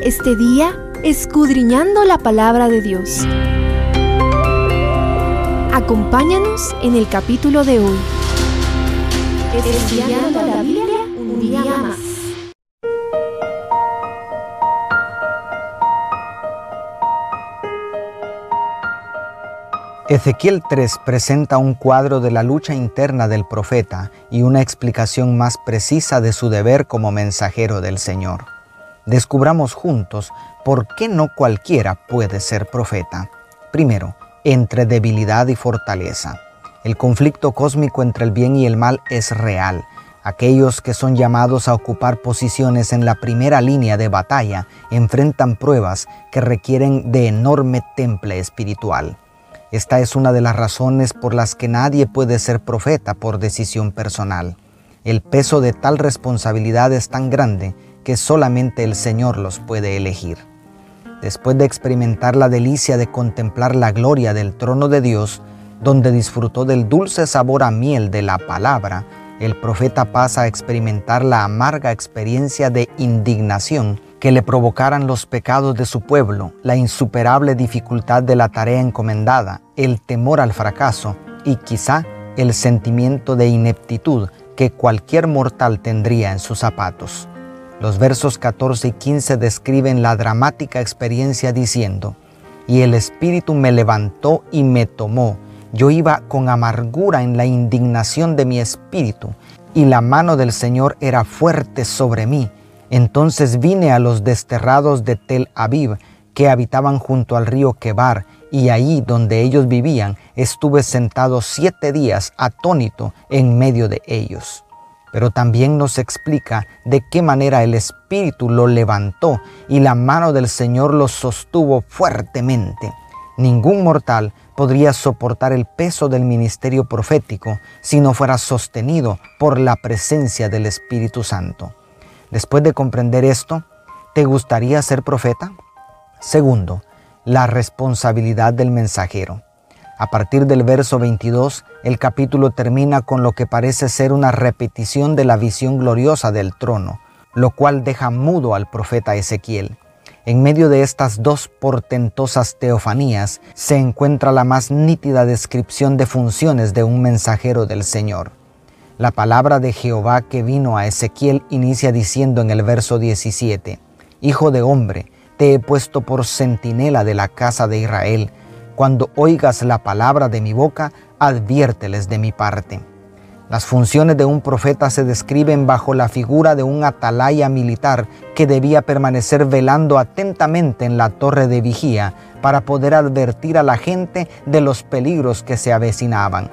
Este día escudriñando la palabra de Dios. Acompáñanos en el capítulo de hoy. Estudiando la Biblia un día más. Ezequiel 3 presenta un cuadro de la lucha interna del profeta y una explicación más precisa de su deber como mensajero del Señor. Descubramos juntos por qué no cualquiera puede ser profeta. Primero, entre debilidad y fortaleza. El conflicto cósmico entre el bien y el mal es real. Aquellos que son llamados a ocupar posiciones en la primera línea de batalla enfrentan pruebas que requieren de enorme temple espiritual. Esta es una de las razones por las que nadie puede ser profeta por decisión personal. El peso de tal responsabilidad es tan grande que solamente el Señor los puede elegir. Después de experimentar la delicia de contemplar la gloria del trono de Dios, donde disfrutó del dulce sabor a miel de la palabra, el profeta pasa a experimentar la amarga experiencia de indignación que le provocaran los pecados de su pueblo, la insuperable dificultad de la tarea encomendada, el temor al fracaso y quizá el sentimiento de ineptitud que cualquier mortal tendría en sus zapatos. Los versos 14 y 15 describen la dramática experiencia diciendo, y el Espíritu me levantó y me tomó. Yo iba con amargura en la indignación de mi espíritu, y la mano del Señor era fuerte sobre mí entonces vine a los desterrados de Tel Aviv, que habitaban junto al río Quebar, y ahí donde ellos vivían estuve sentado siete días atónito en medio de ellos. Pero también nos explica de qué manera el Espíritu lo levantó y la mano del Señor lo sostuvo fuertemente. Ningún mortal podría soportar el peso del ministerio profético si no fuera sostenido por la presencia del Espíritu Santo. Después de comprender esto, ¿te gustaría ser profeta? Segundo, la responsabilidad del mensajero. A partir del verso 22, el capítulo termina con lo que parece ser una repetición de la visión gloriosa del trono, lo cual deja mudo al profeta Ezequiel. En medio de estas dos portentosas teofanías se encuentra la más nítida descripción de funciones de un mensajero del Señor. La palabra de Jehová que vino a Ezequiel inicia diciendo en el verso 17, Hijo de hombre, te he puesto por centinela de la casa de Israel. Cuando oigas la palabra de mi boca, adviérteles de mi parte. Las funciones de un profeta se describen bajo la figura de un atalaya militar que debía permanecer velando atentamente en la torre de vigía para poder advertir a la gente de los peligros que se avecinaban.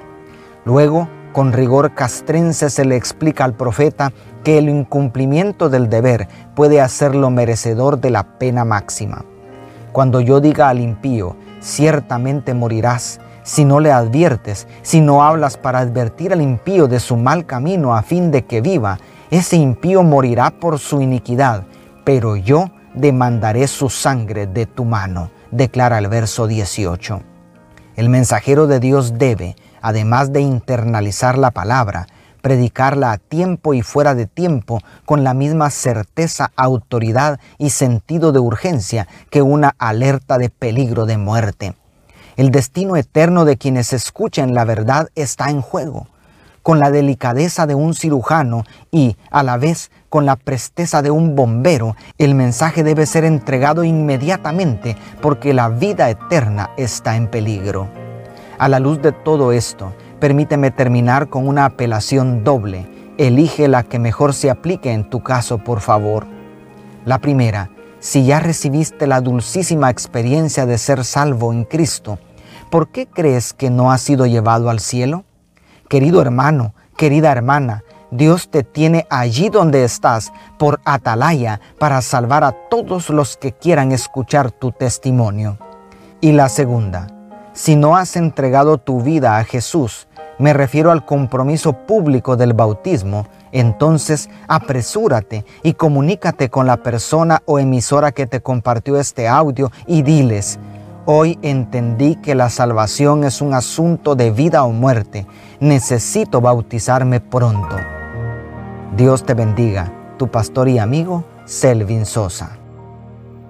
Luego, con rigor castrense se le explica al profeta que el incumplimiento del deber puede hacerlo merecedor de la pena máxima. Cuando yo diga al impío, ciertamente morirás, si no le adviertes, si no hablas para advertir al impío de su mal camino a fin de que viva, ese impío morirá por su iniquidad, pero yo demandaré su sangre de tu mano, declara el verso 18. El mensajero de Dios debe, además de internalizar la palabra, predicarla a tiempo y fuera de tiempo con la misma certeza, autoridad y sentido de urgencia que una alerta de peligro de muerte. El destino eterno de quienes escuchen la verdad está en juego. Con la delicadeza de un cirujano y, a la vez, con la presteza de un bombero, el mensaje debe ser entregado inmediatamente porque la vida eterna está en peligro. A la luz de todo esto, permíteme terminar con una apelación doble. Elige la que mejor se aplique en tu caso, por favor. La primera, si ya recibiste la dulcísima experiencia de ser salvo en Cristo, ¿por qué crees que no has sido llevado al cielo? Querido hermano, querida hermana, Dios te tiene allí donde estás por atalaya para salvar a todos los que quieran escuchar tu testimonio. Y la segunda, si no has entregado tu vida a Jesús, me refiero al compromiso público del bautismo, entonces apresúrate y comunícate con la persona o emisora que te compartió este audio y diles, hoy entendí que la salvación es un asunto de vida o muerte, necesito bautizarme pronto. Dios te bendiga, tu pastor y amigo Selvin Sosa.